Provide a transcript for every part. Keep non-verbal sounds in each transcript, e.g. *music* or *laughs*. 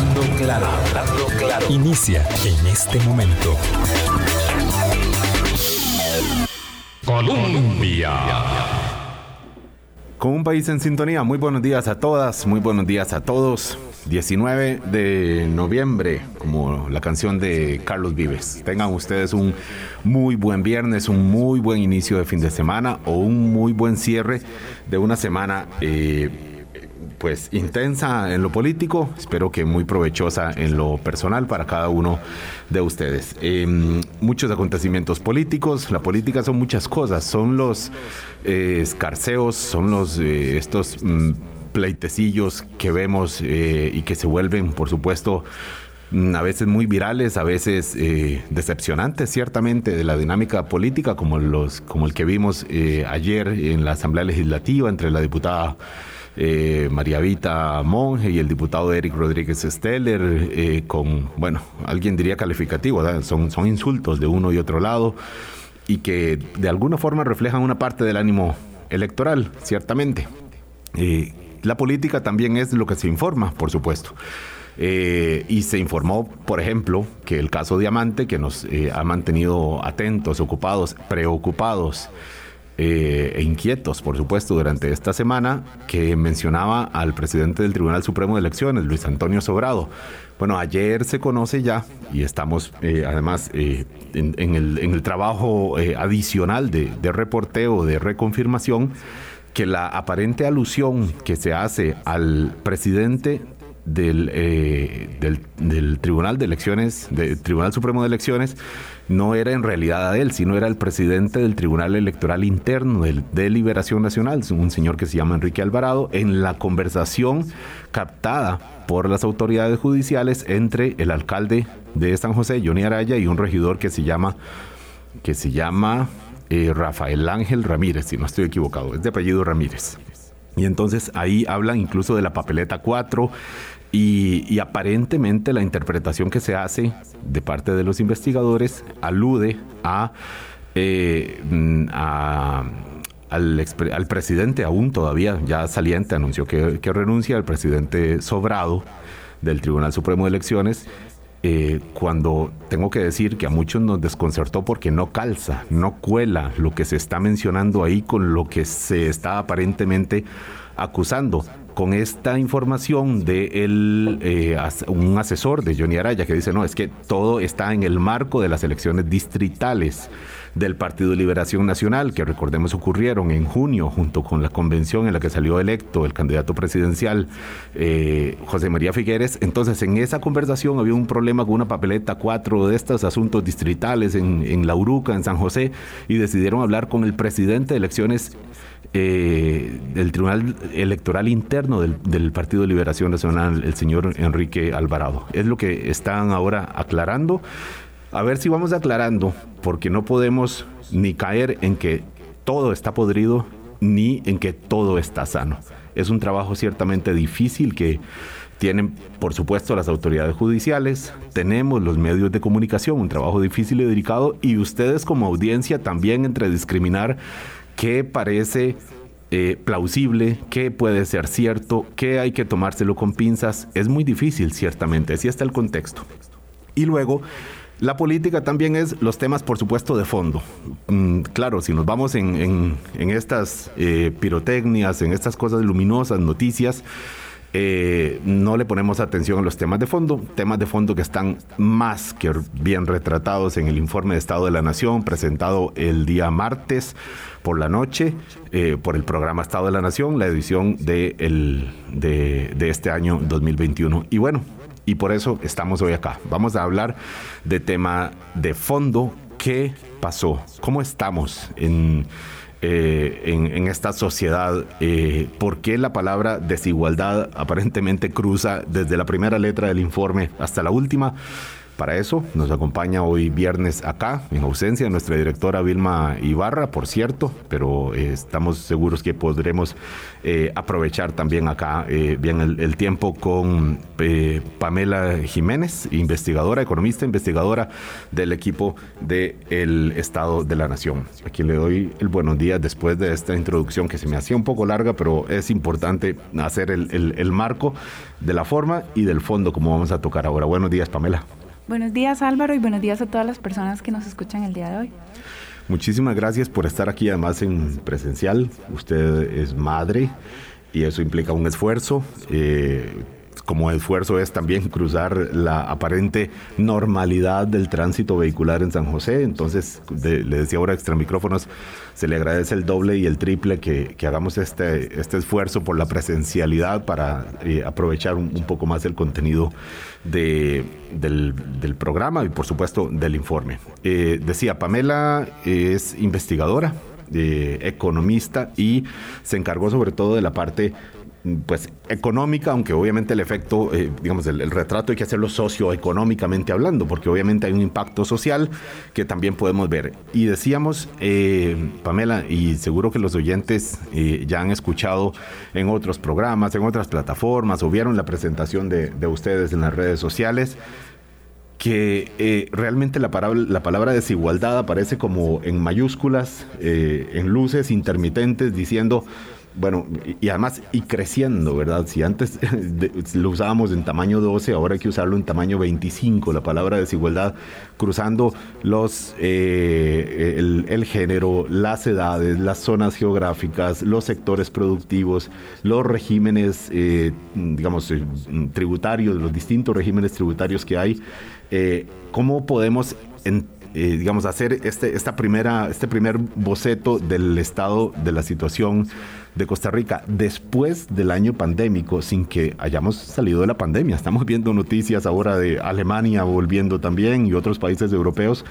Hablando claro, hablando claro. Inicia en este momento. Colombia. Con un país en sintonía, muy buenos días a todas, muy buenos días a todos. 19 de noviembre, como la canción de Carlos Vives. Tengan ustedes un muy buen viernes, un muy buen inicio de fin de semana o un muy buen cierre de una semana. Eh, pues intensa en lo político, espero que muy provechosa en lo personal para cada uno de ustedes. Em, muchos acontecimientos políticos, la política son muchas cosas, son los eh, escarceos, son los eh, estos mm, pleitecillos que vemos eh, y que se vuelven, por supuesto, mm, a veces muy virales, a veces eh, decepcionantes, ciertamente, de la dinámica política, como, los, como el que vimos ayer en la Asamblea Legislativa entre la diputada María Vita Monge y el diputado Eric Rodríguez Steller, con, bueno, alguien diría calificativo, son, son insultos de uno y otro lado, y que de alguna forma reflejan una parte del ánimo electoral, ciertamente. La política también es lo que se informa, por supuesto. Eh, y se informó, por ejemplo, que el caso Diamante, que nos eh, ha mantenido atentos, ocupados, preocupados eh, e inquietos, por supuesto, durante esta semana, que mencionaba al presidente del Tribunal Supremo de Elecciones, Luis Antonio Sobrado. Bueno, ayer se conoce ya, y estamos además en, el, trabajo adicional de, reporteo, de reconfirmación, que la aparente alusión que se hace al presidente eh, del, Tribunal de Elecciones, del Tribunal Supremo de Elecciones, no era en realidad a él, sino era el presidente del Tribunal Electoral Interno de Liberación Nacional, un señor que se llama Enrique Alvarado, en la conversación captada por las autoridades judiciales entre el alcalde de San José, Johnny Araya, y un regidor que se llama, que se llama eh, Rafael Ángel Ramírez, si no estoy equivocado, es de apellido Ramírez. Y entonces ahí hablan incluso de la papeleta 4 y, aparentemente la interpretación que se hace de parte de los investigadores alude a, eh, mm, al, presidente aún todavía ya saliente, anunció que, que renuncia al presidente Sobrado del Tribunal Supremo de Elecciones eh, cuando tengo que decir que a muchos nos desconcertó porque no calza, no cuela lo que se está mencionando ahí con lo que se está aparentemente acusando. Con esta información de el, eh, un asesor de Johnny Araya que dice, no, es que todo está en el marco de las elecciones distritales del Partido de Liberación Nacional, que recordemos ocurrieron en junio, junto con la convención en la que salió electo el candidato presidencial eh, José María Figueres. Entonces, en esa conversación había un problema con una papeleta, cuatro de estos asuntos distritales en, en La Uruca, en San José, y decidieron hablar con el presidente de elecciones eh, del Tribunal Electoral Interno del, del, Partido de Liberación Nacional, el señor Enrique Alvarado. Es lo que están ahora aclarando. A ver si vamos aclarando, porque no podemos ni caer en que todo está podrido, ni en que todo está sano. Es un trabajo ciertamente difícil que tienen, por supuesto, las autoridades judiciales, tenemos los medios de comunicación, un trabajo difícil y delicado, y ustedes como audiencia también entre discriminar qué parece eh, plausible, qué puede ser cierto, qué hay que tomárselo con pinzas, es muy difícil, ciertamente, así está el contexto. Y luego, la política también es los temas, por supuesto, de fondo. Mm, claro, si nos vamos en, estas eh, pirotecnias, en estas cosas luminosas, noticias, eh, no le ponemos atención a los temas de fondo, temas de fondo que están más que bien retratados en el informe de Estado de la Nación presentado el día martes por la noche eh, por el programa Estado de la Nación, la edición de, el, de, de este año 2021. Y bueno, y por eso estamos hoy acá. Vamos a hablar de tema de fondo. ¿Qué pasó? ¿Cómo estamos en, eh, en, esta sociedad? Eh, ¿Por qué la palabra desigualdad aparentemente cruza desde la primera letra del informe hasta la última? Para eso nos acompaña hoy viernes acá, en ausencia de nuestra directora Vilma Ibarra, por cierto, pero eh, estamos seguros que podremos eh, aprovechar también acá eh, bien el, tiempo con Pamela Jiménez, investigadora, economista, investigadora del equipo del Estado de la Nación. Aquí le doy el buenos días después de esta introducción que se me hacía un poco larga, pero es importante hacer el marco de la forma y del fondo como vamos a tocar ahora. Buenos días, Pamela. Buenos días Álvaro y buenos días a todas las personas que nos escuchan el día de hoy. Muchísimas gracias por estar aquí además en presencial. Usted es madre y eso implica un esfuerzo. Eh, como esfuerzo es también cruzar la aparente normalidad del tránsito vehicular en San José. Entonces, le decía ahora extra micrófonos, se le agradece el doble y el triple que, hagamos este, este esfuerzo por la presencialidad para eh, aprovechar un, poco más el contenido de, del, programa y por supuesto del informe. Eh, decía, Pamela es investigadora, eh, economista y se encargó sobre todo de la parte pues económica, aunque obviamente el efecto, eh, digamos, el, retrato hay que hacerlo socioeconómicamente hablando, porque obviamente hay un impacto social que también podemos ver. Y decíamos, eh, Pamela, y seguro que los oyentes eh, ya han escuchado en otros programas, en otras plataformas, o vieron la presentación de, ustedes en las redes sociales, que realmente la palabra, la palabra desigualdad aparece como en mayúsculas, en luces intermitentes, diciendo bueno, y además, y creciendo, ¿verdad? Si antes *laughs* lo usábamos en tamaño 12, ahora hay que usarlo en tamaño 25, la palabra desigualdad, cruzando los, eh, el, género, las edades, las zonas geográficas, los sectores productivos, los regímenes, eh, digamos, eh, tributarios, los distintos regímenes tributarios que hay. ¿Cómo podemos... digamos, hacer este, esta primera, este primer boceto del estado de la situación de Costa Rica después del año pandémico sin que hayamos salido de la pandemia. Estamos viendo noticias ahora de Alemania volviendo también y otros países europeos.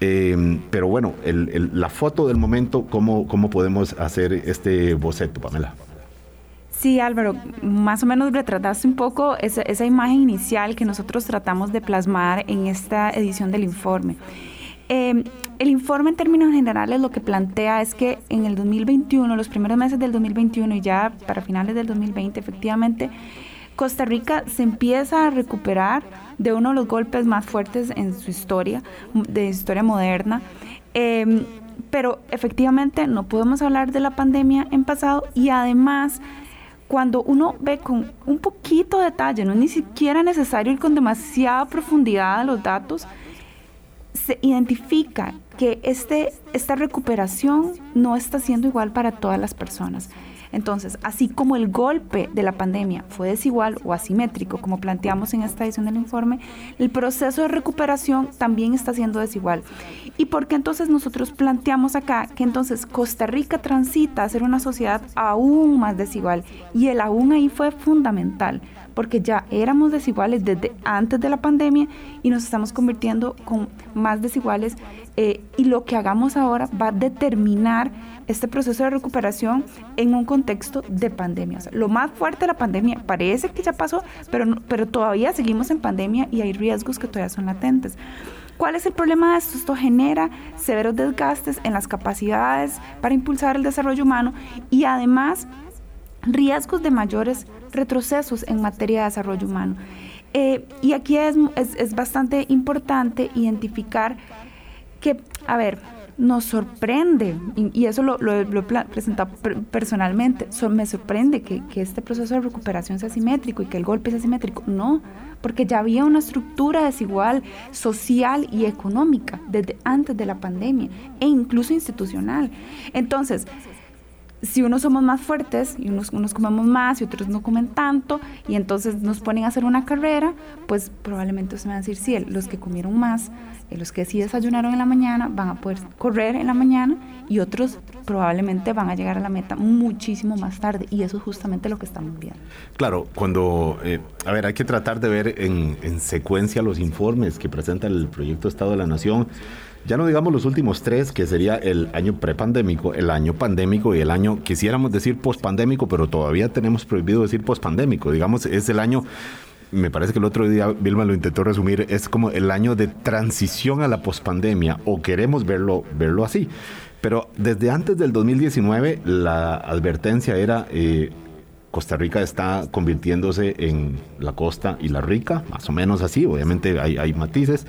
Eh, pero bueno, la foto del momento, ¿cómo, ¿cómo podemos hacer este boceto, Pamela? Sí, Álvaro, más o menos retrataste un poco esa, esa, imagen inicial que nosotros tratamos de plasmar en esta edición del informe. Eh, el informe en términos generales lo que plantea es que en el 2021, los primeros meses del 2021 y ya para finales del 2020, efectivamente, Costa Rica se empieza a recuperar de uno de los golpes más fuertes en su historia, de historia moderna. Em, pero efectivamente no podemos hablar de la pandemia en pasado y además cuando uno ve con un poquito de detalle, no es ni siquiera necesario ir con demasiada profundidad a los datos, se identifica que este, esta recuperación no está siendo igual para todas las personas. Entonces, así como el golpe de la pandemia fue desigual o asimétrico, como planteamos en esta edición del informe, el proceso de recuperación también está siendo desigual. ¿Y por qué entonces nosotros planteamos acá que entonces Costa Rica transita a ser una sociedad aún más desigual? Y el aún ahí fue fundamental porque ya éramos desiguales desde antes de la pandemia y nos estamos convirtiendo con más desiguales eh, y lo que hagamos ahora va a determinar este proceso de recuperación en un contexto de pandemia. lo más fuerte de la pandemia parece que ya pasó, pero, pero todavía seguimos en pandemia y hay riesgos que todavía son latentes. ¿Cuál es el problema de esto? Esto genera severos desgastes en las capacidades para impulsar el desarrollo humano y además riesgos de mayores retrocesos en materia de desarrollo humano. Eh, y aquí es, es, bastante importante identificar que, a ver, nos sorprende, y, eso lo, he presentado personalmente, me sorprende que, que, este proceso de recuperación sea simétrico y que el golpe sea simétrico. No, porque ya había una estructura desigual social y económica desde antes de la pandemia e incluso institucional. Entonces, si unos somos más fuertes y unos, unos comemos más y otros no comen tanto y entonces nos ponen a hacer una carrera, pues probablemente se van a decir, sí, los que comieron más, eh, los que sí desayunaron en la mañana van a poder correr en la mañana y otros probablemente van a llegar a la meta muchísimo más tarde y eso es justamente lo que estamos viendo. Claro, cuando, eh, a ver, hay que tratar de ver en, en secuencia los informes que presenta el proyecto Estado de la Nación ya no digamos los últimos tres, que sería el año prepandémico, el año pandémico y el año, quisiéramos decir pospandémico, pero todavía tenemos prohibido decir pospandémico. Digamos, es el año me parece que el otro día Vilma lo intentó resumir, es como el año de transición a la pospandemia, o queremos verlo, verlo así. Pero desde antes del 2019 la advertencia era... Eh, Costa Rica está convirtiéndose en la costa y la rica, más o menos así, obviamente hay, matices.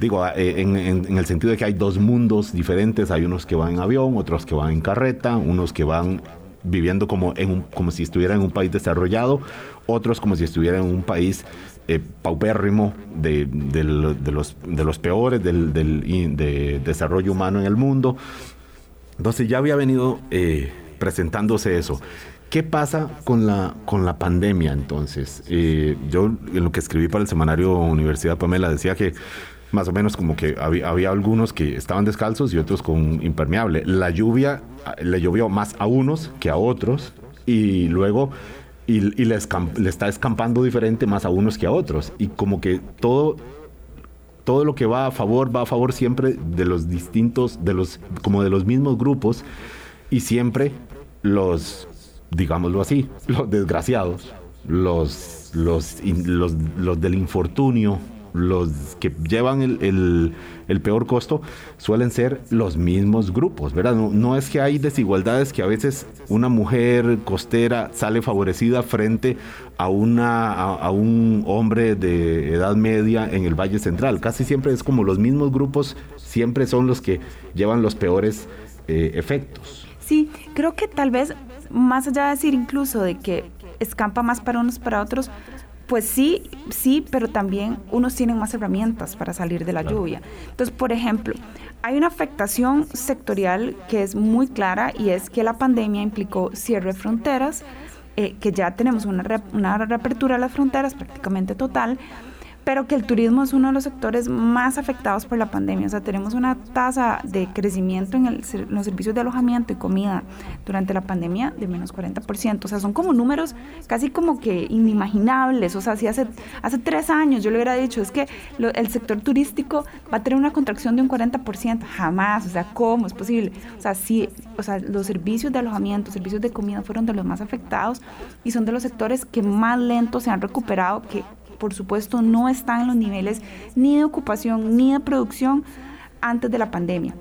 Digo, eh, en, el sentido de que hay dos mundos diferentes, hay unos que van en avión, otros que van en carreta, unos que van viviendo como, en como si estuviera en un país desarrollado, otros como si estuviera en un país eh, paupérrimo de, los, de los peores del, de desarrollo humano en el mundo. Entonces ya había venido eh, presentándose eso. ¿Qué pasa con la, con la pandemia entonces? Eh, yo en lo que escribí para el semanario Universidad Pamela decía que más o menos como que había, había, algunos que estaban descalzos y otros con impermeable. La lluvia le llovió más a unos que a otros y luego y, le, le, está escampando diferente más a unos que a otros. Y como que todo, todo lo que va a favor va a favor siempre de los distintos, de los, como de los mismos grupos y siempre los, digámoslo así, los desgraciados, los, los, los, del infortunio, los que llevan el, peor costo suelen ser los mismos grupos, ¿verdad? No, es que hay desigualdades que a veces una mujer costera sale favorecida frente a, una, a, un hombre de edad media en el Valle Central. Casi siempre es como los mismos grupos, siempre son los que llevan los peores eh, efectos. Sí, creo que tal vez, más allá de decir incluso de que escampa más para unos para otros, pues sí, sí, pero también unos tienen más herramientas para salir de la lluvia. Entonces, por ejemplo, hay una afectación sectorial que es muy clara y es que la pandemia implicó cierre de fronteras, eh, que ya tenemos una, una reapertura de las fronteras prácticamente total, pero que el turismo es uno de los sectores más afectados por la pandemia. O sea, tenemos una tasa de crecimiento en, los servicios de alojamiento y comida durante la pandemia de menos 40%. O sea, son como números casi como que inimaginables. O sea, si hace, hace tres años yo le hubiera dicho, es que el sector turístico va a tener una contracción de un 40%. Jamás. O sea, ¿cómo es posible? O sea, sí, o sea, los servicios de alojamiento, servicios de comida fueron de los más afectados y son de los sectores que más lento se han recuperado, que por supuesto, no están en los niveles ni de ocupación ni de producción antes de la pandemia.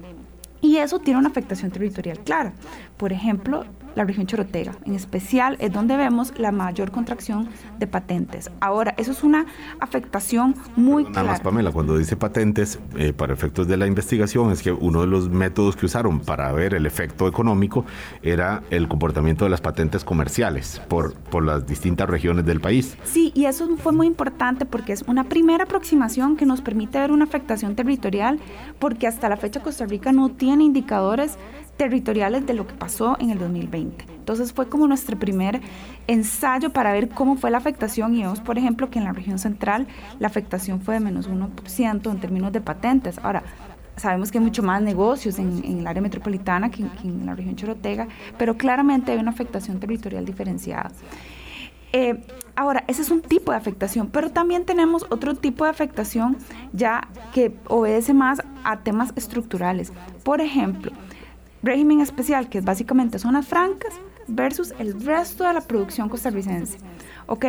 Y eso tiene una afectación territorial clara. Por ejemplo, la región chorotega. En especial es donde vemos la mayor contracción de patentes. Ahora, eso es una afectación muy Nada más, Pamela, cuando dice patentes, eh, para efectos de la investigación, es que uno de los métodos que usaron para ver el efecto económico era el comportamiento de las patentes comerciales por, por las distintas regiones del país. Sí, y eso fue muy importante porque es una primera aproximación que nos permite ver una afectación territorial, porque hasta la fecha Costa Rica no tiene indicadores territoriales de lo que pasó en el 2020. Entonces fue como nuestro primer ensayo para ver cómo fue la afectación y vemos, por ejemplo, que en la región central la afectación fue de menos 1% en términos de patentes. Ahora, sabemos que hay mucho más negocios en, el área metropolitana que, en la región chorotega, pero claramente hay una afectación territorial diferenciada. Eh, ahora, ese es un tipo de afectación, pero también tenemos otro tipo de afectación ya que obedece más a temas estructurales. Por ejemplo, régimen especial, que es básicamente zonas francas, versus el resto de la producción costarricense, ¿ok?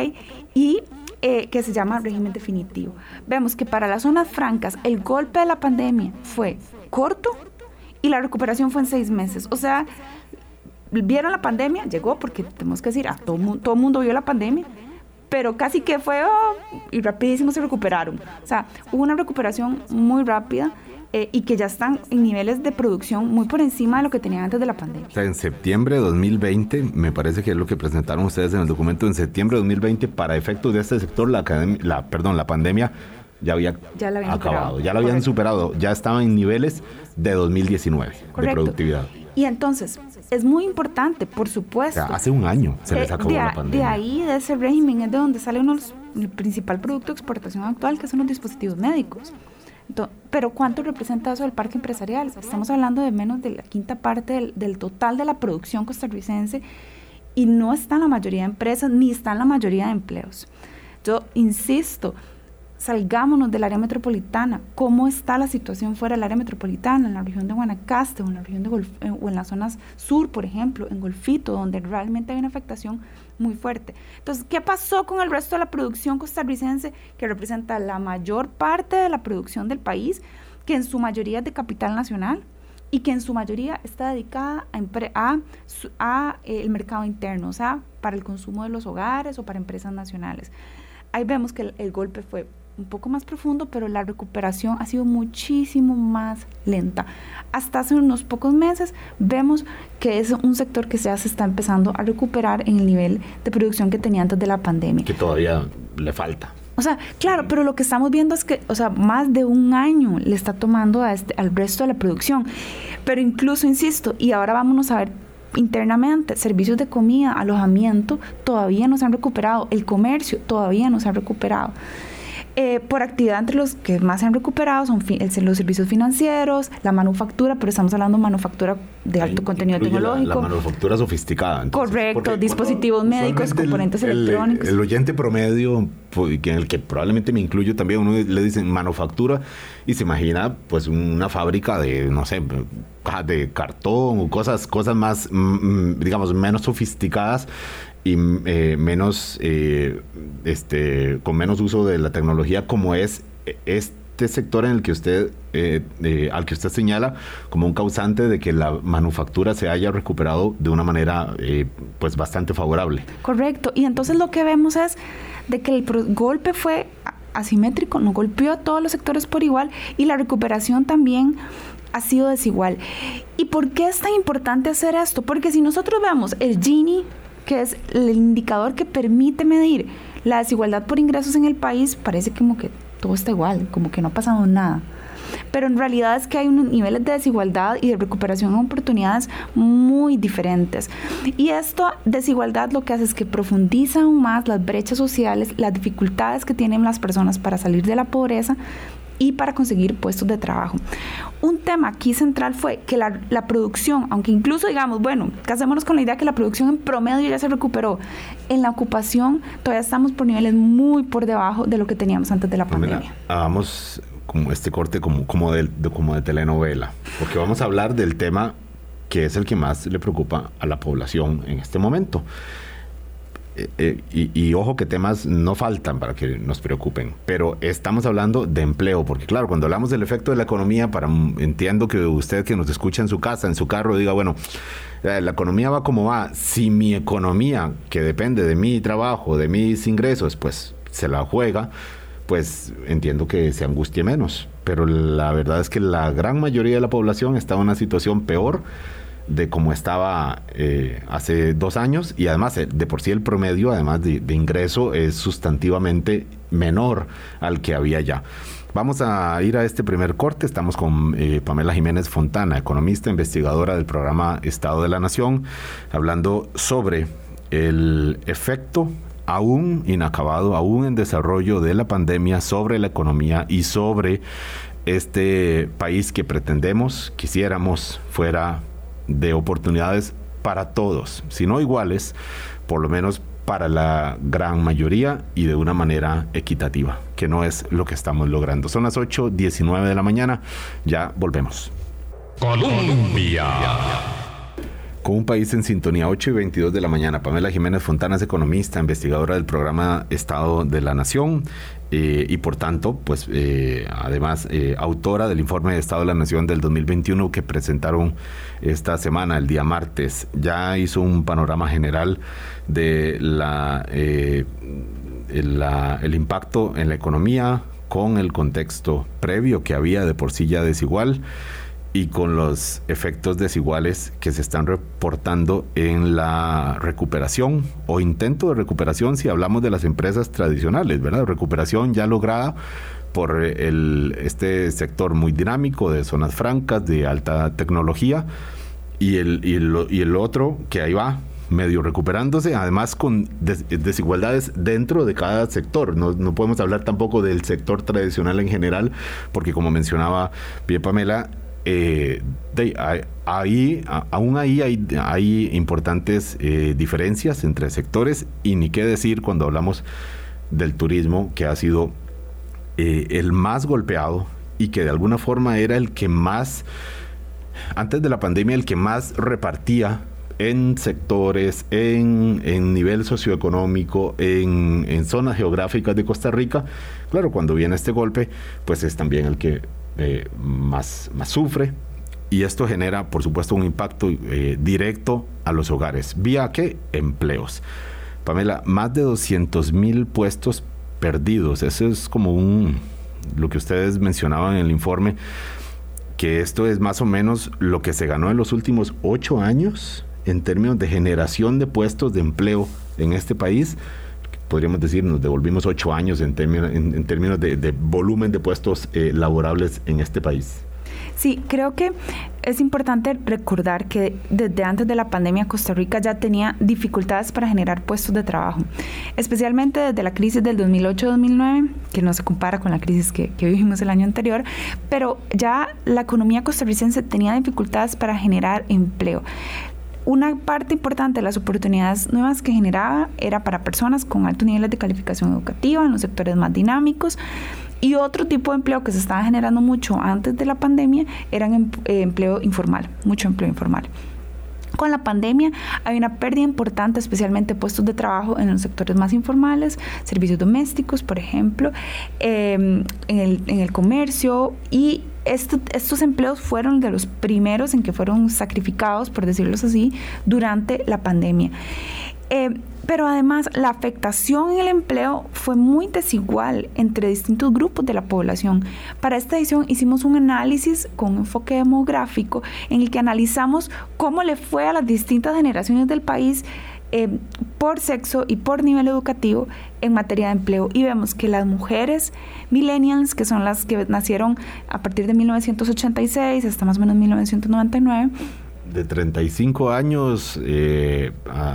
Y eh, que se llama régimen definitivo. Vemos que para las zonas francas el golpe de la pandemia fue corto y la recuperación fue en seis meses. O sea, vieron la pandemia, llegó porque tenemos que decir, a todo, todo mundo vio la pandemia, pero casi que fue oh, y rapidísimo se recuperaron. O sea, hubo una recuperación muy rápida eh, y que ya están en niveles de producción muy por encima de lo que tenían antes de la pandemia. O sea, en septiembre de 2020, me parece que es lo que presentaron ustedes en el documento, en septiembre de 2020, para efectos de este sector, la, la, perdón, la pandemia ya había acabado, ya la habían superado, ya estaban en niveles de 2019 de productividad. Y entonces, es muy importante, por supuesto. hace un año se les eh, acabó la pandemia. De ahí, de ese régimen, es de donde sale uno el principal producto de exportación actual, que son los dispositivos médicos. Pero ¿cuánto representa eso del parque empresarial? Estamos hablando de menos de la quinta parte del, total de la producción costarricense y no está en la mayoría de empresas ni está en la mayoría de empleos. Yo insisto, salgámonos del área metropolitana. ¿Cómo está la situación fuera del área metropolitana, en la región de Guanacaste o en la región de eh, o en las zonas sur, por ejemplo, en Golfito, donde realmente hay una afectación muy fuerte? Entonces, ¿qué pasó con el resto de la producción costarricense que representa la mayor parte de la producción del país, que en su mayoría es de capital nacional? y que en su mayoría está dedicada a, a, eh, el mercado interno, o sea, para el consumo de los hogares o para empresas nacionales. Ahí vemos que el golpe fue un poco más profundo, pero la recuperación ha sido muchísimo más lenta. Hasta hace unos pocos meses vemos que es un sector que ya se está empezando a recuperar en el nivel de producción que tenía antes de la pandemia. Que todavía le falta. O sea, claro, pero lo que estamos viendo es que, o sea, más de un año le está tomando a este, al resto de la producción. Pero incluso, insisto, y ahora vámonos a ver internamente, servicios de comida, alojamiento, todavía no se han recuperado, el comercio todavía no se ha recuperado. Eh, por actividad entre los que más se han recuperado son los servicios financieros, la manufactura, pero estamos hablando de manufactura de alto contenido tecnológico. La, manufactura sofisticada. Correcto, dispositivos médicos, componentes electrónicos. El, oyente promedio, pues, en el que probablemente me incluyo también, uno le dicen manufactura y se imagina pues una fábrica de, no sé, de cartón o cosas, cosas más, mm, mm, digamos, menos sofisticadas y eh, menos, eh, este, con menos uso de la tecnología como es este sector en el que usted, eh, al que usted señala como un causante de que la manufactura se haya recuperado de una manera pues bastante favorable. Correcto, y entonces lo que vemos es de que el golpe fue asimétrico, no golpeó a todos los sectores por igual y la recuperación también ha sido desigual. ¿Y por qué es tan importante hacer esto? Porque si nosotros vemos el Gini que es el indicador que permite medir la desigualdad por ingresos en el país, parece como que todo está igual, como que no ha pasado nada. Pero en realidad es que hay unos niveles de desigualdad y de recuperación de oportunidades muy diferentes. Y esta desigualdad lo que hace es que profundiza aún más las brechas sociales, las dificultades que tienen las personas para salir de la pobreza y para conseguir puestos de trabajo. Un tema aquí central fue que la, producción, aunque incluso digamos, bueno, casémonos con la idea que la producción en promedio ya se recuperó, en la ocupación todavía estamos por niveles muy por debajo de lo que teníamos antes de la pandemia. hagamos como este corte como, como, de, como de telenovela, porque vamos a hablar del tema que es el que más le preocupa a la población en este momento. Eh, eh, y, ojo que temas no faltan para que nos preocupen, pero estamos hablando de empleo, porque claro, cuando hablamos del efecto de la economía, para entiendo que usted que nos escucha en su casa, en su carro, diga, bueno, eh, la economía va como va. Si mi economía, que depende de mi trabajo, de mis ingresos, pues se la juega, pues entiendo que se angustie menos. Pero la verdad es que la gran mayoría de la población está en una situación peor de cómo estaba eh, hace dos años y además eh, de por sí el promedio, además de, ingreso, es sustantivamente menor al que había ya. Vamos a ir a este primer corte. Estamos con eh, Pamela Jiménez Fontana, economista, investigadora del programa Estado de la Nación, hablando sobre el efecto aún inacabado, aún en desarrollo de la pandemia sobre la economía y sobre este país que pretendemos, quisiéramos, fuera de oportunidades para todos, si no iguales, por lo menos para la gran mayoría y de una manera equitativa, que no es lo que estamos logrando. Son las 8.19 de la mañana, ya volvemos. Colombia. Con un país en sintonía, 8 y 22 de la mañana. Pamela Jiménez Fontana es economista, investigadora del programa Estado de la Nación eh, y por tanto, pues eh, además eh, autora del informe de Estado de la Nación del 2021 que presentaron esta semana, el día martes. Ya hizo un panorama general de la, el impacto en la economía con el contexto previo que había de por sí ya desigual y con los efectos desiguales que se están reportando en la recuperación o intento de recuperación si hablamos de las empresas tradicionales, ¿verdad? Recuperación ya lograda por el, este sector muy dinámico de zonas francas, de alta tecnología, y el, y el, y el otro que ahí va, medio recuperándose, además con desigualdades dentro de cada sector. No, no, podemos hablar tampoco del sector tradicional en general, porque como mencionaba bien Pamela, eh, ahí, aún ahí hay, importantes eh, diferencias entre sectores y ni qué decir cuando hablamos del turismo que ha sido eh, el más golpeado y que de alguna forma era el que más, antes de la pandemia, el que más repartía en sectores, en, nivel socioeconómico, en, zonas geográficas de Costa Rica. Claro, cuando viene este golpe, pues es también el que eh, más, sufre. Y esto genera, por supuesto, un impacto eh, directo a los hogares. ¿Vía qué? Empleos. Pamela, más de 200 mil puestos perdidos. Eso es como un, lo que ustedes mencionaban en el informe, que esto es más o menos lo que se ganó en los últimos ocho años en términos de generación de puestos de empleo en este país. Podríamos decir, nos devolvimos ocho años en términos, en, términos de, volumen de puestos eh, laborables en este país. Sí, creo que es importante recordar que desde antes de la pandemia Costa Rica ya tenía dificultades para generar puestos de trabajo, especialmente desde la crisis del 2008-2009, que no se compara con la crisis que, que, vivimos el año anterior, pero ya la economía costarricense tenía dificultades para generar empleo una parte importante de las oportunidades nuevas que generaba era para personas con altos niveles de calificación educativa en los sectores más dinámicos. Y otro tipo de empleo que se estaba generando mucho antes de la pandemia era em, eh, empleo informal, mucho empleo informal. Con la pandemia hay una pérdida importante, especialmente puestos de trabajo en los sectores más informales, servicios domésticos, por ejemplo, em, en, el, en el comercio y estos empleos fueron de los primeros en que fueron sacrificados, por decirlo así, durante la pandemia. Eh, pero además la afectación en el empleo fue muy desigual entre distintos grupos de la población. Para esta edición hicimos un análisis con enfoque demográfico en el que analizamos cómo le fue a las distintas generaciones del país eh, por sexo y por nivel educativo en materia de empleo. Y vemos que las mujeres millennials, que son las que nacieron a partir de 1986 hasta más o menos 1999, de 35 años, eh,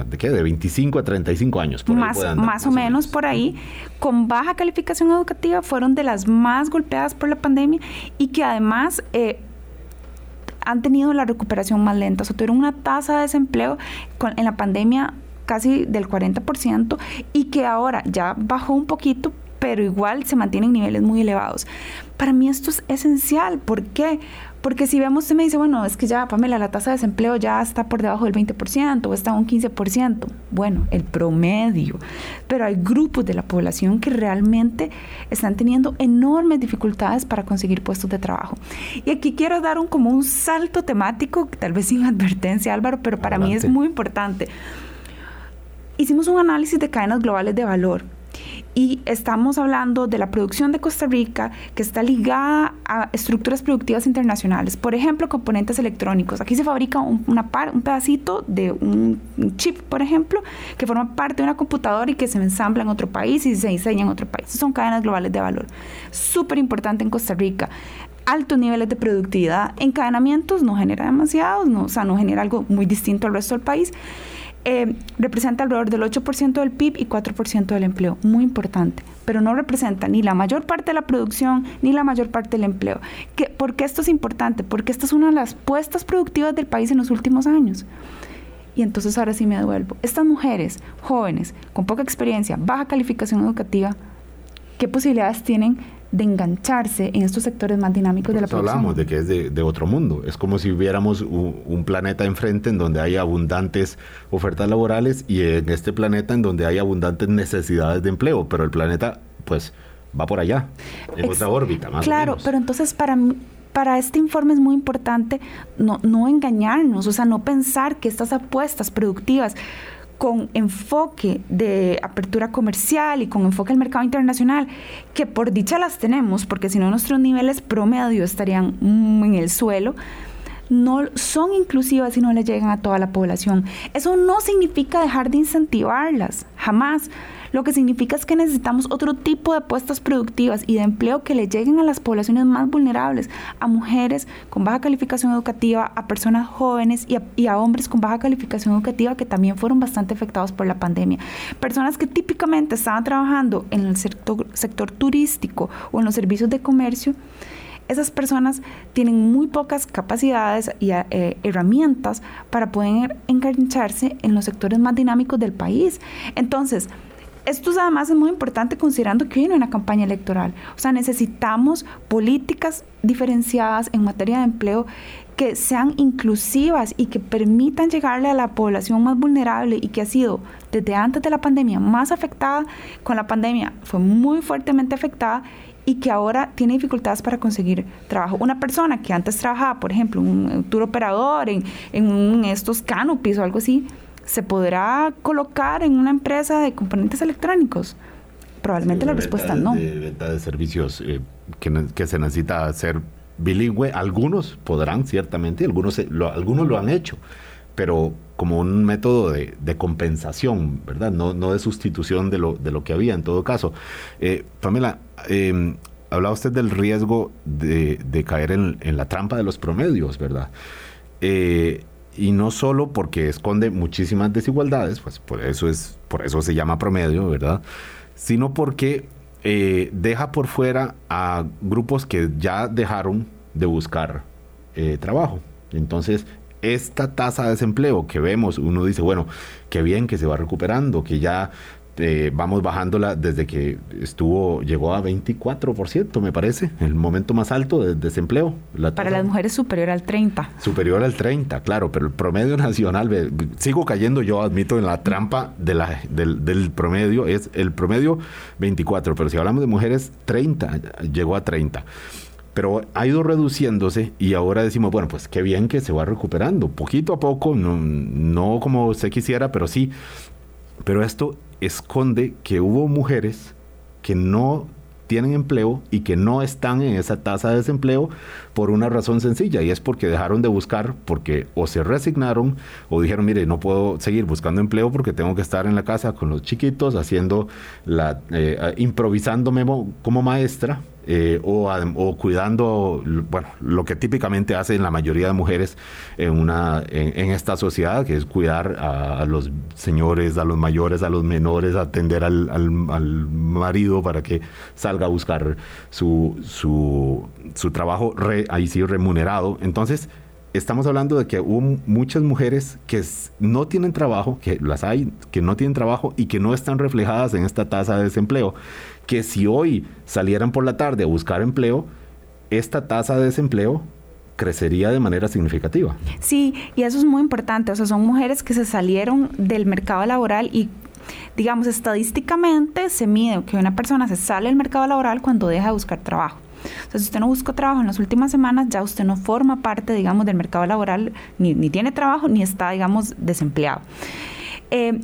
¿de qué? De 25 a 35 años. Por más, más, o menos, por ahí, con baja calificación educativa, fueron de las más golpeadas por la pandemia y que además eh, han tenido la recuperación más lenta. O sea, tuvieron una tasa de desempleo en la pandemia casi del 40% y que ahora ya bajó un poquito, pero igual se mantienen niveles muy elevados. Para mí esto es esencial. ¿Por qué? Porque si vemos, usted me dice, bueno, es que ya, Pamela, la tasa de desempleo ya está por debajo del 20% o está un 15%. Bueno, el promedio. Pero hay grupos de la población que realmente están teniendo enormes dificultades para conseguir puestos de trabajo. Y aquí quiero dar un, como un salto temático, tal vez sin advertencia, Álvaro, pero para mí es muy importante hicimos un análisis de cadenas globales de valor y estamos hablando de la producción de Costa Rica que está ligada a estructuras productivas internacionales. Por ejemplo, componentes electrónicos. Aquí se fabrica un, una pedacito de un chip, por ejemplo, que forma parte de una computadora y que se ensambla en otro país y se diseña en otro país. Son cadenas globales de valor. Súper importante en Costa Rica altos niveles de productividad. Encadenamientos no genera demasiados, no, o sea, no genera algo muy distinto al resto del país. Eh, representa alrededor del 8% del PIB y 4% del empleo, muy importante, pero no representa ni la mayor parte de la producción ni la mayor parte del empleo. ¿Por qué esto es importante? Porque esta es una de las puestas productivas del país en los últimos años. Y entonces ahora sí me devuelvo. Estas mujeres jóvenes, con poca experiencia, baja calificación educativa, ¿qué posibilidades tienen de engancharse en estos sectores más dinámicos de la producción. Hablamos de que es de, otro mundo. Es como si hubiéramos un, planeta enfrente en donde hay abundantes ofertas laborales y en este planeta en donde hay abundantes necesidades de empleo, pero el planeta pues va por allá, en otra órbita. Más claro, pero entonces para para este informe es muy importante no, no engañarnos, o sea, no pensar que estas apuestas productivas con enfoque de apertura comercial y con enfoque al mercado internacional, que por dicha las tenemos, porque si no nuestros niveles promedio estarían en el suelo, no son inclusivas y no le llegan a toda la población. Eso no significa dejar de incentivarlas, jamás. Lo que significa es que necesitamos otro tipo de puestas productivas y de empleo que le lleguen a las poblaciones más vulnerables, a mujeres con baja calificación educativa, a personas jóvenes y a, hombres con baja calificación educativa que también fueron bastante afectados por la pandemia. Personas que típicamente estaban trabajando en el sector, sector turístico o en los servicios de comercio esas personas tienen muy pocas capacidades y eh, herramientas para poder engancharse en los sectores más dinámicos del país. Entonces, esto además es muy importante considerando que viene una campaña electoral. O sea, necesitamos políticas diferenciadas en materia de empleo que sean inclusivas y que permitan llegarle a la población más vulnerable y que ha sido desde antes de la pandemia más afectada, con la pandemia fue muy fuertemente afectada y que ahora tiene dificultades para conseguir trabajo. Una persona que antes trabajaba, por ejemplo, un tour operador, en, en estos canopies o algo así, ¿se podrá colocar en una empresa de componentes electrónicos? Probablemente la respuesta es no. De venta de servicios eh, que, que, se necesita hacer bilingüe, algunos podrán ciertamente, algunos lo, algunos lo han hecho, pero como un método de, compensación, ¿verdad? No, no de sustitución de lo, de lo que había en todo caso. Eh, Pamela, eh, hablaba usted del riesgo de, caer en, la trampa de los promedios, ¿verdad? Eh, y no solo porque esconde muchísimas desigualdades, pues por eso, es, por eso se llama promedio, ¿verdad? Sino porque eh, deja por fuera a grupos que ya dejaron de buscar eh, trabajo. Entonces, esta tasa de desempleo que vemos, uno dice, bueno, qué bien que se va recuperando, que ya eh, vamos bajándola desde que estuvo, llegó a 24%, me parece, el momento más alto de desempleo. Para las mujeres superior al 30. Superior al 30, claro, pero el promedio *laughs* nacional, sigo cayendo yo, admito, en la trampa de la, del, del, promedio, es el promedio 24, pero si hablamos de mujeres, 30, llegó a 30 pero ha ido reduciéndose y ahora decimos, bueno, pues qué bien que se va recuperando, poquito a poco, no, no como se quisiera, pero sí. Pero esto esconde que hubo mujeres que no tienen empleo y que no están en esa tasa de desempleo por una razón sencilla y es porque dejaron de buscar, porque o se resignaron o dijeron, mire, no puedo seguir buscando empleo porque tengo que estar en la casa con los chiquitos haciendo la, eh, improvisándome como maestra eh, o, cuidando, bueno, lo que típicamente hacen la mayoría de mujeres en, una, en, esta sociedad, que es cuidar a, los señores, a los mayores, a los menores, atender al, marido para que salga a buscar su, su, su trabajo ahí sí remunerado. Entonces, estamos hablando de que hubo muchas mujeres que no tienen trabajo, que las hay, que no tienen trabajo y que no están reflejadas en esta tasa de desempleo que si hoy salieran por la tarde a buscar empleo, esta tasa de desempleo crecería de manera significativa. Sí, y eso es muy importante. O sea, son mujeres que se salieron del mercado laboral y digamos, estadísticamente se mide que una persona se sale del mercado laboral cuando deja de buscar trabajo. Sea, si usted no busca trabajo en las últimas semanas, ya usted no forma parte, digamos, del mercado laboral, ni, ni tiene trabajo, ni está, digamos, desempleado. Eh,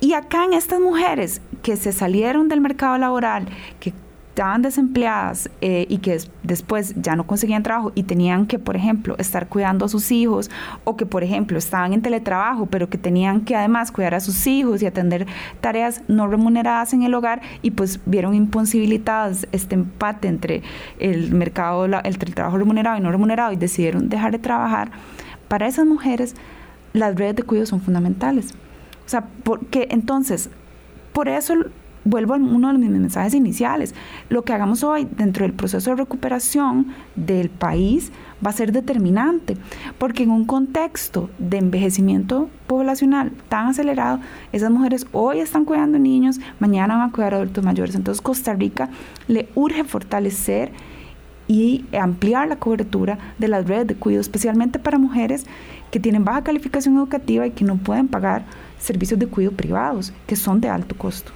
y acá en estas mujeres que se salieron del mercado laboral, que estaban desempleadas eh, y que después ya no conseguían trabajo y tenían que, por ejemplo, estar cuidando a sus hijos o que, por ejemplo, estaban en teletrabajo, pero que tenían que además cuidar a sus hijos y atender tareas no remuneradas en el hogar y pues vieron imposibilitadas este empate entre el mercado, entre el trabajo remunerado y no remunerado y decidieron dejar de trabajar, para esas mujeres las redes de cuidado son fundamentales. O sea, porque entonces, por eso vuelvo a uno de mis mensajes iniciales. Lo que hagamos hoy dentro del proceso de recuperación del país va a ser determinante, porque en un contexto de envejecimiento poblacional tan acelerado, esas mujeres hoy están cuidando niños, mañana van a cuidar adultos mayores. Entonces Costa Rica le urge fortalecer y ampliar la cobertura de las redes de cuidado, especialmente para mujeres que tienen baja calificación educativa y que no pueden pagar servicios de cuidado privados, que son de alto costo.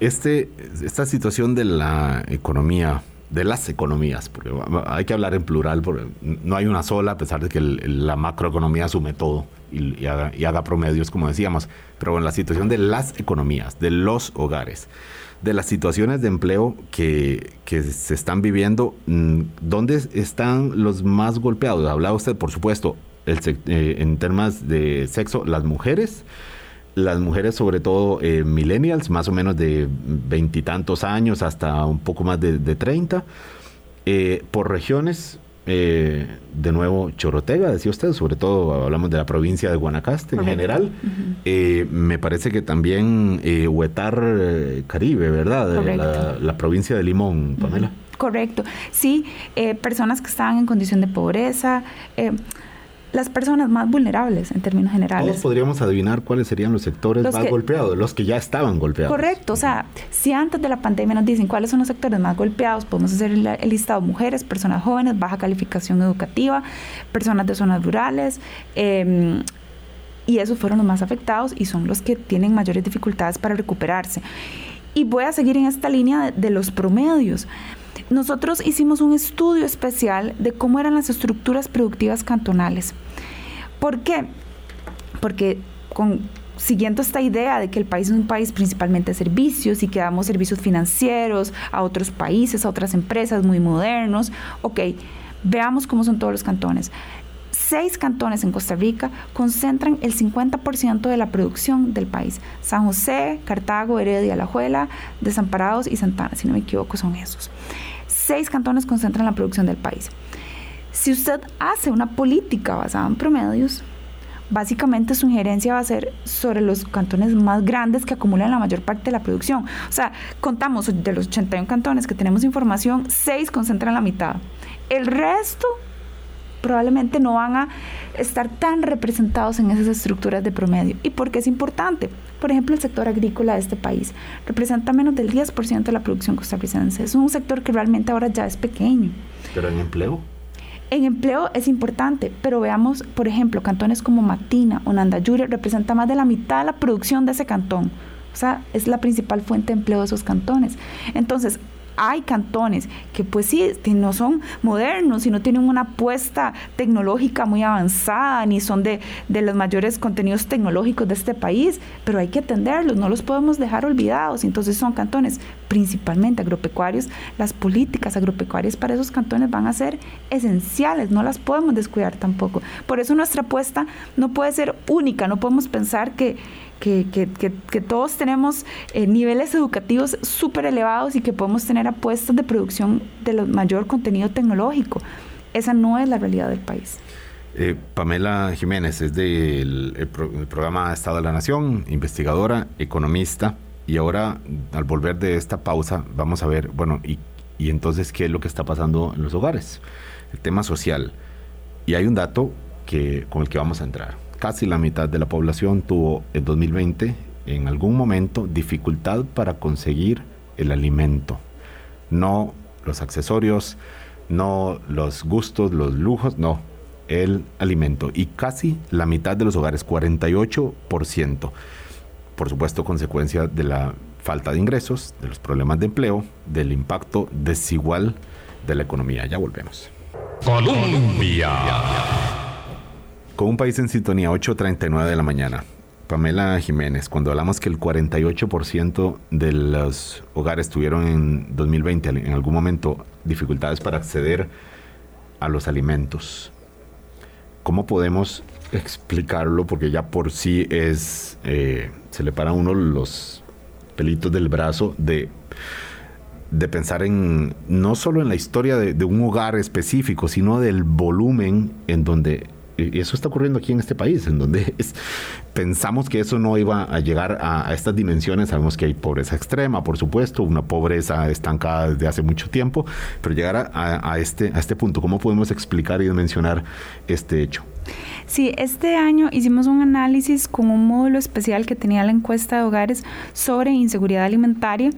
Este, esta situación de la economía, de las economías, porque hay que hablar en plural, porque no hay una sola, a pesar de que la macroeconomía asume todo y, haga, promedios, como decíamos, pero en la situación de las economías, de los hogares, de las situaciones de empleo que, se están viviendo, mm, ¿dónde están los más golpeados? Hablaba usted, por supuesto, eh, en temas de sexo, las mujeres, las mujeres, sobre todo eh, millennials, más o menos de veintitantos años hasta un poco más de, treinta, eh, por regiones, eh, de nuevo Chorotega, decía usted, sobre todo hablamos de la provincia de Guanacaste en general. me parece que también Huetar Caribe, ¿verdad? La, provincia de Limón, Pamela. Correcto. Sí, personas que estaban en condición de pobreza las personas más vulnerables en términos generales. Todos podríamos adivinar cuáles serían los sectores más golpeados, los que ya estaban golpeados. Correcto, o sea, si antes de la pandemia nos dicen cuáles son los sectores más golpeados, podemos hacer el, listado mujeres, personas jóvenes, baja calificación educativa, personas de zonas rurales, em, y esos fueron los más afectados y son los que tienen mayores dificultades para recuperarse. Y voy a seguir en esta línea de, de los promedios. Nosotros hicimos un estudio especial de cómo eran las estructuras productivas cantonales. ¿Por qué? Porque con, siguiendo esta idea de que el país es un país principalmente de servicios y que damos servicios financieros a otros países, a otras empresas muy modernos, ok, veamos cómo son todos los cantones. Seis cantones en Costa Rica concentran el 50% de la producción del país. San José, Cartago, Heredia, Alajuela, Desamparados y Santana, si no me equivoco, son esos seis cantones concentran la producción del país. Si usted hace una política basada en promedios, básicamente su injerencia va a ser sobre los cantones más grandes que acumulan la mayor parte de la producción. O sea, contamos de los 81 cantones que tenemos información, seis concentran la mitad. El resto probablemente no van a estar tan representados en esas estructuras de promedio. ¿Y por qué es importante? Por ejemplo, el sector agrícola de este país representa menos del 10% de la producción costarricense. Es un sector que realmente ahora ya es pequeño. ¿Pero en empleo? En empleo es importante, pero veamos, por ejemplo, cantones como Matina o Nandayure representa más de la mitad de la producción de ese cantón. O sea, es la principal fuente de empleo de esos cantones. Entonces, hay cantones que pues sí, no son modernos y no tienen una apuesta tecnológica muy avanzada, ni son de, de los mayores contenidos tecnológicos de este país, pero hay que atenderlos, no los podemos dejar olvidados. Entonces son cantones principalmente agropecuarios. Las políticas agropecuarias para esos cantones van a ser esenciales, no las podemos descuidar tampoco. Por eso nuestra apuesta no puede ser única, no podemos pensar que que, todos tenemos eh, niveles educativos súper elevados y que podemos tener apuestas de producción de mayor contenido tecnológico. Esa no es la realidad del país. Eh, Pamela Jiménez es del programa Estado de la Nación, investigadora, economista, y ahora al volver de esta pausa vamos a ver, bueno, y, y entonces qué es lo que está pasando en los hogares, el tema social. Y hay un dato que, con el que vamos a entrar casi la mitad de la población tuvo en 2020 en algún momento dificultad para conseguir el alimento. No los accesorios, no los gustos, los lujos, no, el alimento. Y casi la mitad de los hogares, 48%. Por supuesto, consecuencia de la falta de ingresos, de los problemas de empleo, del impacto desigual de la economía. Ya volvemos. Colombia un país en sintonía, 8.39 de la mañana. Pamela Jiménez, cuando hablamos que el 48% de los hogares tuvieron en 2020 en algún momento dificultades para acceder a los alimentos, ¿cómo podemos explicarlo? Porque ya por sí es, eh, se le para uno los pelitos del brazo de, de pensar en no solo en la historia de un hogar específico, sino del volumen en donde y eso está ocurriendo aquí en este país, en donde pensamos que eso no iba a llegar a, estas dimensiones. Sabemos que hay pobreza extrema, por supuesto, una pobreza estancada desde hace mucho tiempo, pero llegar a, este, a este punto, ¿cómo podemos explicar y dimensionar este hecho? Sí, este año hicimos un análisis con un módulo especial que tenía la encuesta de hogares sobre inseguridad alimentaria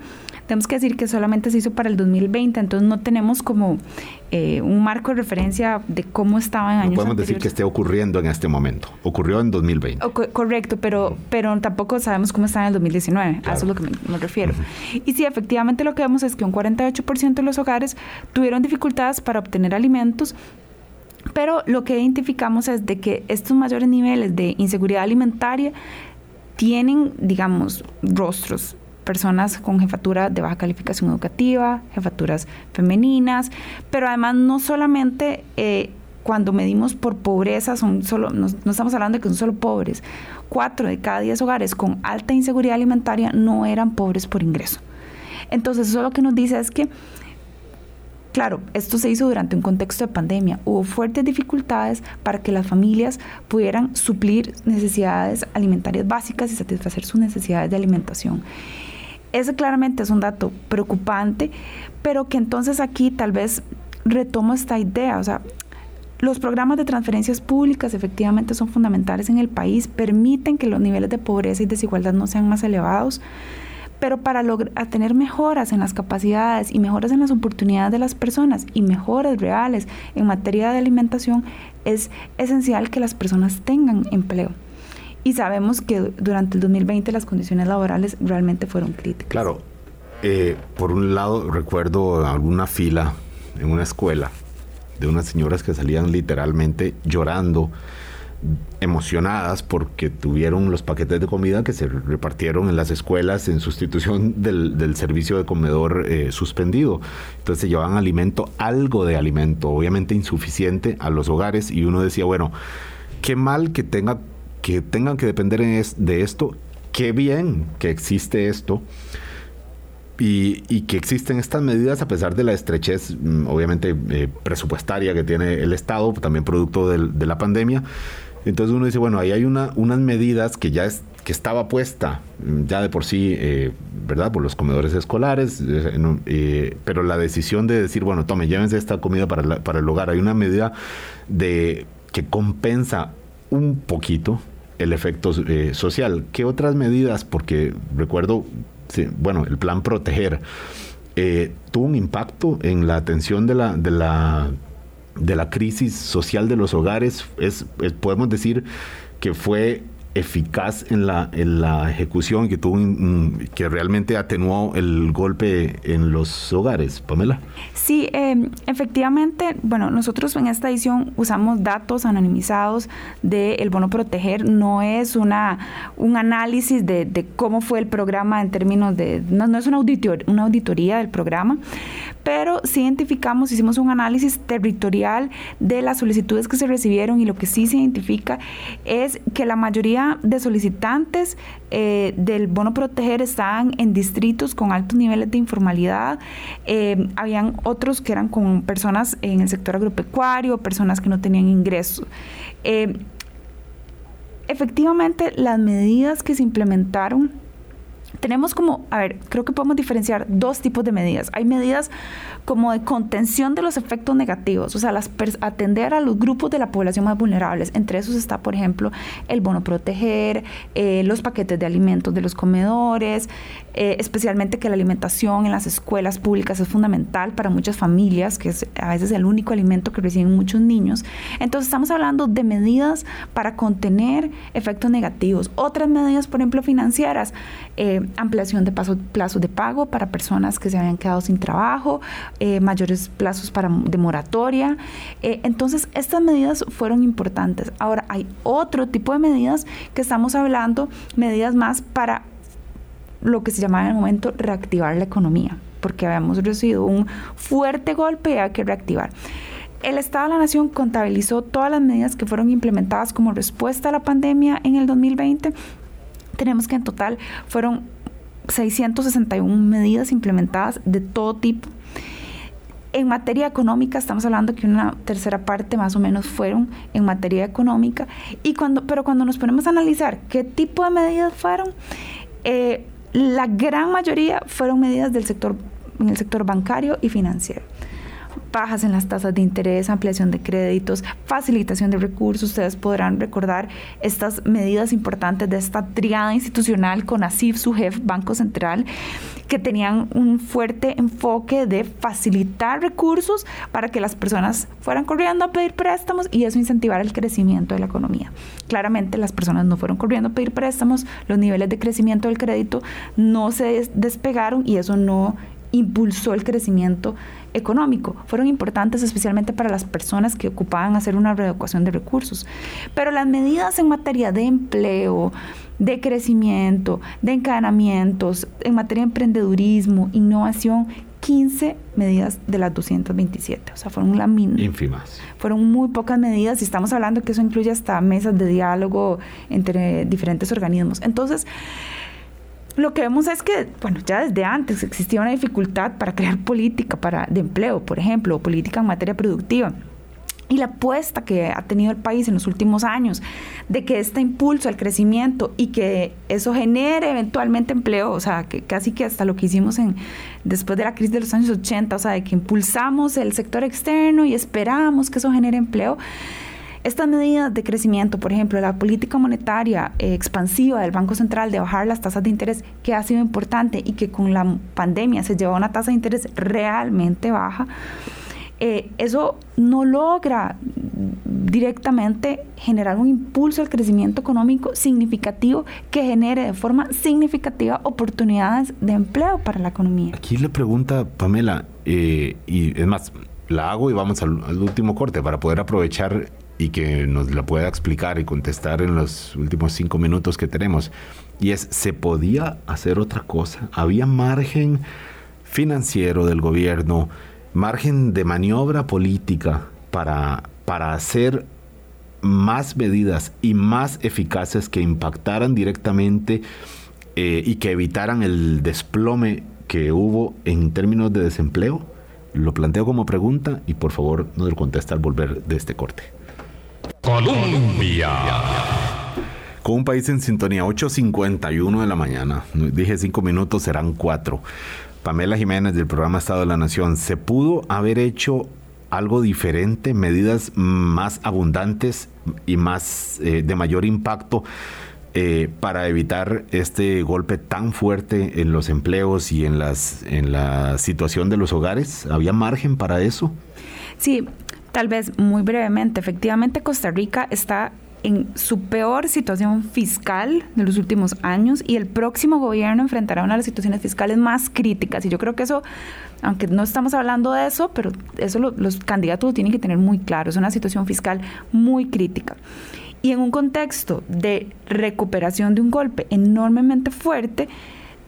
tenemos que decir que solamente se hizo para el 2020, entonces no tenemos como eh, un marco de referencia de cómo estaba en años no podemos decir que esté ocurriendo en este momento. Ocurrió en 2020. correcto, pero, pero tampoco sabemos cómo está en el 2019. A eso es lo que me, refiero. Y sí, efectivamente lo que vemos es que un 48% de los hogares tuvieron dificultades para obtener alimentos pero lo que identificamos es de que estos mayores niveles de inseguridad alimentaria tienen, digamos, rostros personas con jefatura de baja calificación educativa, jefaturas femeninas, pero además no solamente eh, cuando medimos por pobreza, son solo, no, estamos hablando de que son solo pobres, cuatro de cada diez hogares con alta inseguridad alimentaria no eran pobres por ingreso. Entonces eso lo que nos dice es que Claro, esto se hizo durante un contexto de pandemia. Hubo fuertes dificultades para que las familias pudieran suplir necesidades alimentarias básicas y satisfacer sus necesidades de alimentación. Ese claramente es un dato preocupante, pero que entonces aquí tal vez retomo esta idea, o sea, Los programas de transferencias públicas efectivamente son fundamentales en el país, permiten que los niveles de pobreza y desigualdad no sean más elevados, pero para lograr tener mejoras en las capacidades y mejoras en las oportunidades de las personas y mejoras reales en materia de alimentación, es esencial que las personas tengan empleo. Y sabemos que durante el 2020 las condiciones laborales realmente fueron críticas. Claro, eh, por un lado recuerdo alguna fila en una escuela de unas señoras que salían literalmente llorando, emocionadas porque tuvieron los paquetes de comida que se repartieron en las escuelas en sustitución del, servicio de comedor eh, suspendido. Entonces se llevaban alimento, algo de alimento, obviamente insuficiente a los hogares y uno decía, bueno, qué mal que, tenga, que tengan que depender de esto, qué bien que existe esto y, que existen estas medidas a pesar de la estrechez, mm, obviamente, eh, presupuestaria que tiene el Estado, también producto de la pandemia. Entonces uno dice, bueno, ahí hay una, unas medidas que ya es, que estaba puesta mm, ya de por sí, eh, ¿verdad? Por los comedores escolares, eh, pero la decisión de decir, bueno, tome, llévense esta comida para, para el hogar, hay una medida de que compensa un poquito el efecto social. ¿Qué otras medidas? Porque recuerdo bueno, el plan Proteger eh, tuvo un impacto en la atención de la, de la, de la crisis social de los hogares. es, podemos decir que fue eficaz en la, en la ejecución que tuvo que realmente atenuó el golpe en los hogares, Pamela. Sí, em, efectivamente, bueno, nosotros en esta edición usamos datos anonimizados del bono proteger, no es una un análisis de, cómo fue el programa en términos de, no, no es una, auditor, una auditoría del programa, pero sí identificamos, hicimos un análisis territorial de las solicitudes que se recibieron y lo que sí se identifica es que la mayoría de solicitantes eh, del bono proteger estaban en distritos con altos niveles de informalidad, eh, habían otros que eran con personas en el sector agropecuario, personas que no tenían ingresos. Eh, efectivamente, las medidas que se implementaron tenemos como, a ver, creo que podemos diferenciar dos tipos de medidas. Hay medidas como de contención de los efectos negativos, o sea, las atender a los grupos de la población más vulnerables. Entre esos está, por ejemplo, el bono proteger, eh, los paquetes de alimentos de los comedores, eh, especialmente que la alimentación en las escuelas públicas es fundamental para muchas familias, que es a veces el único alimento que reciben muchos niños. Entonces, estamos hablando de medidas para contener efectos negativos. Otras medidas, por ejemplo, financieras, eh, ampliación de plazos de pago para personas que se habían quedado sin trabajo, eh, mayores plazos para, de moratoria. Entonces, estas medidas fueron importantes. Ahora, hay otro tipo de medidas que estamos hablando, medidas más para lo que se llamaba en el momento reactivar la economía, porque habíamos recibido un fuerte golpe y hay que reactivar. El Estado de la Nación contabilizó todas las medidas que fueron implementadas como respuesta a la pandemia en el 2020. Tenemos que en total fueron 661 medidas implementadas de todo tipo. En materia económica, estamos hablando que una tercera parte más o menos fueron en materia económica, y cuando, pero cuando nos ponemos a analizar qué tipo de medidas fueron, eh, la gran mayoría fueron medidas del sector, en el sector bancario y financiero bajas en las tasas de interés, ampliación de créditos, facilitación de recursos. Ustedes podrán recordar estas medidas importantes de esta triada institucional con ASIF, su jefe, Banco Central, que tenían un fuerte enfoque de facilitar recursos para que las personas fueran corriendo a pedir préstamos y eso incentivar el crecimiento de la economía. Claramente las personas no fueron corriendo a pedir préstamos, los niveles de crecimiento del crédito no se despegaron y eso no impulsó el crecimiento económico. Fueron importantes especialmente para las personas que ocupaban hacer una reeducación de recursos. Pero las medidas en materia de empleo, de crecimiento, de encadenamientos, en materia de emprendedurismo, innovación, 15 medidas de las 227. O sea, fueron la mínima. Ínfimas. Fueron muy pocas medidas y estamos hablando que eso incluye hasta mesas de diálogo entre diferentes organismos. Entonces, lo que vemos es que, bueno, ya desde antes existía una dificultad para crear política para, de empleo, por ejemplo, o política en materia productiva. y la apuesta que ha tenido el país en los últimos años de que este impulso al crecimiento y que eso genere eventualmente empleo, o sea, que casi que hasta lo que hicimos en después de la crisis de los años 80, o sea, de que impulsamos el sector externo y esperamos que eso genere empleo. Estas medidas de crecimiento, por ejemplo, la política monetaria eh, expansiva del Banco Central de bajar las tasas de interés, que ha sido importante y que con la pandemia se llevó a una tasa de interés realmente baja, eh, eso no logra directamente generar un impulso al crecimiento económico significativo que genere de forma significativa oportunidades de empleo para la economía. Aquí le pregunta Pamela, eh, y es más, la hago y vamos al, al, último corte para poder aprovechar y que nos la pueda explicar y contestar en los últimos cinco minutos que tenemos. Y es, ¿se podía hacer otra cosa? ¿Había margen financiero del gobierno? margen de maniobra política para, para hacer más medidas y más eficaces que impactaran directamente eh, y que evitaran el desplome que hubo en términos de desempleo? Lo planteo como pregunta y por favor no lo contesta al volver de este corte. Colombia. Con un país en sintonía, 8.51 de la mañana. Dije 5 minutos, serán 4. Pamela Jiménez del programa Estado de la Nación, ¿se pudo haber hecho algo diferente, medidas más abundantes y más eh, de mayor impacto eh, para evitar este golpe tan fuerte en los empleos y en, las, en la situación de los hogares? ¿Había margen para eso? Sí, tal vez muy brevemente. Efectivamente, Costa Rica está en su peor situación fiscal de los últimos años y el próximo gobierno enfrentará una de las situaciones fiscales más críticas. Y yo creo que eso, aunque no estamos hablando de eso, pero eso los candidatos lo tienen que tener muy claro. Es una situación fiscal muy crítica. Y en un contexto de recuperación de un golpe enormemente fuerte,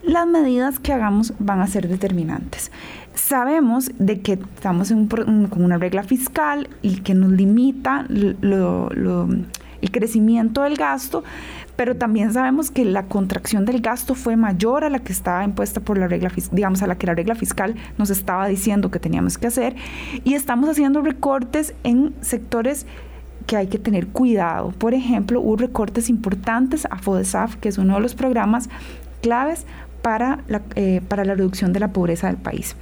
las medidas que hagamos van a ser determinantes. Sabemos de que estamos con una regla fiscal y que nos limita el crecimiento del gasto, pero también sabemos que la contracción del gasto fue mayor a la que estaba impuesta por la regla, digamos, a la que la regla fiscal nos estaba diciendo que teníamos que hacer, y estamos haciendo recortes en sectores que hay que tener cuidado. Por ejemplo, hubo recortes importantes a FODESAF, que es uno de los programas claves para eh, para la reducción de la pobreza del país.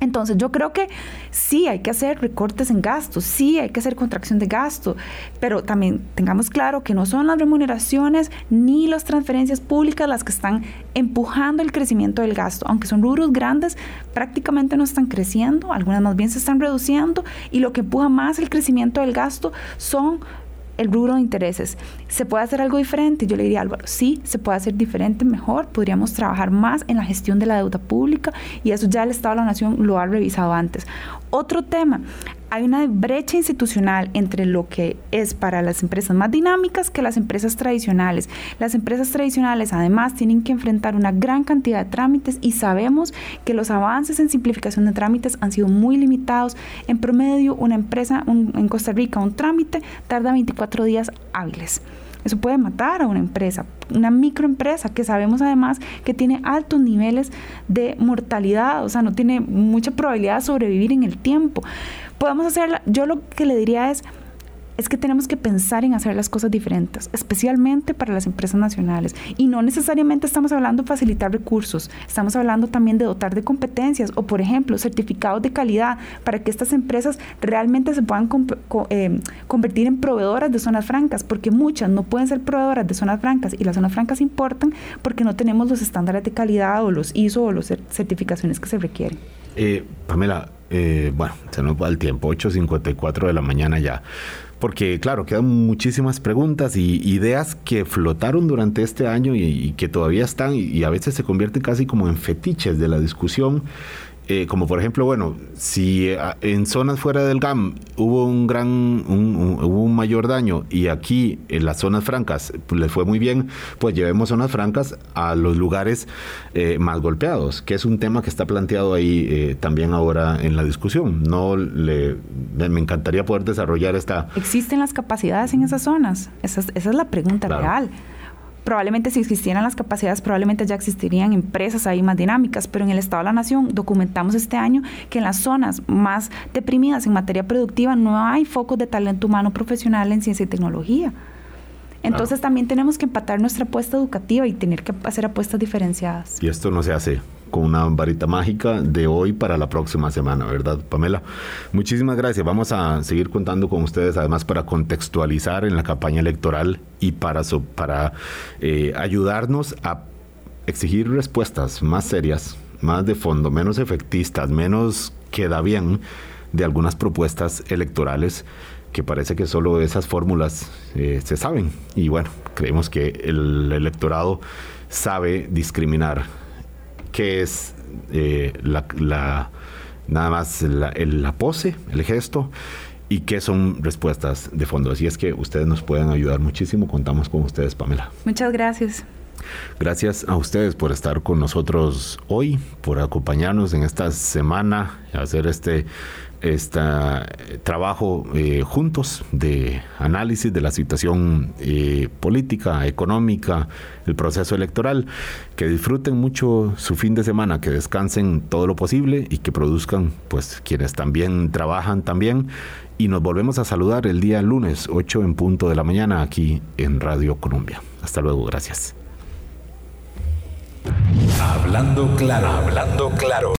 Entonces yo creo que sí hay que hacer recortes en gastos, sí hay que hacer contracción de gasto, pero también tengamos claro que no son las remuneraciones ni las transferencias públicas las que están empujando el crecimiento del gasto, aunque son rubros grandes, prácticamente no están creciendo, algunas más bien se están reduciendo y lo que empuja más el crecimiento del gasto son el rubro de intereses. ¿Se puede hacer algo diferente? Yo le diría, Álvaro, sí, se puede hacer diferente, mejor. Podríamos trabajar más en la gestión de la deuda pública y eso ya el Estado de la Nación lo ha revisado antes. Otro tema, hay una brecha institucional entre lo que es para las empresas más dinámicas que las empresas tradicionales. Las empresas tradicionales además tienen que enfrentar una gran cantidad de trámites y sabemos que los avances en simplificación de trámites han sido muy limitados. En promedio, una empresa en Costa Rica, un trámite tarda 24 días hábiles. Eso puede matar a una empresa, una microempresa que sabemos además que tiene altos niveles de mortalidad, o sea, no tiene mucha probabilidad de sobrevivir en el tiempo. Podemos hacerla, yo lo que le diría es, es que tenemos que pensar en hacer las cosas diferentes, especialmente para las empresas nacionales. Y no necesariamente estamos hablando de facilitar recursos, estamos hablando también de dotar de competencias o, por ejemplo, certificados de calidad para que estas empresas realmente se puedan eh, convertir en proveedoras de zonas francas, porque muchas no pueden ser proveedoras de zonas francas y las zonas francas importan porque no tenemos los estándares de calidad o los ISO o las certificaciones que se requieren. Eh, Pamela, eh, bueno, se nos va el tiempo, 8.54 de la mañana ya porque claro, quedan muchísimas preguntas y ideas que flotaron durante este año y, que todavía están y, a veces se convierten casi como en fetiches de la discusión eh, como por ejemplo, bueno, si eh, en zonas fuera del GAM hubo un gran, un, hubo un mayor daño y aquí en las zonas francas pues, les fue muy bien, pues llevemos zonas francas a los lugares eh, más golpeados, que es un tema que está planteado ahí también ahora en la discusión. No le, me encantaría poder desarrollar esta. ¿Existen las capacidades en esas zonas? Esa es, esa es la pregunta real Probablemente si existieran las capacidades, probablemente ya existirían empresas ahí más dinámicas, pero en el Estado de la Nación documentamos este año que en las zonas más deprimidas en materia productiva no hay focos de talento humano profesional en ciencia y tecnología. Entonces también tenemos que empatar nuestra apuesta educativa y tener que hacer apuestas diferenciadas. Y esto no se hace con una varita mágica de hoy para la próxima semana, ¿verdad, Pamela? Muchísimas gracias. Vamos a seguir contando con ustedes, además, para contextualizar en la campaña electoral y para, eh, ayudarnos a exigir respuestas más serias, más de fondo, menos efectistas, menos queda bien de algunas propuestas electorales que parece que solo esas fórmulas eh, se saben. Y bueno, creemos que el electorado sabe discriminar qué es eh, la, nada más la, la pose, el gesto y qué son respuestas de fondo. Así es que ustedes nos pueden ayudar muchísimo. Contamos con ustedes, Pamela. Muchas gracias. Gracias a ustedes por estar con nosotros hoy, por acompañarnos en esta semana, hacer este este trabajo eh, juntos de análisis de la situación eh, política, económica, el proceso electoral. Que disfruten mucho su fin de semana, que descansen todo lo posible y que produzcan, pues, quienes también trabajan también. Y nos volvemos a saludar el día lunes, 8 en punto de la mañana, aquí en Radio Colombia. Hasta luego, gracias. Hablando claro, hablando claro.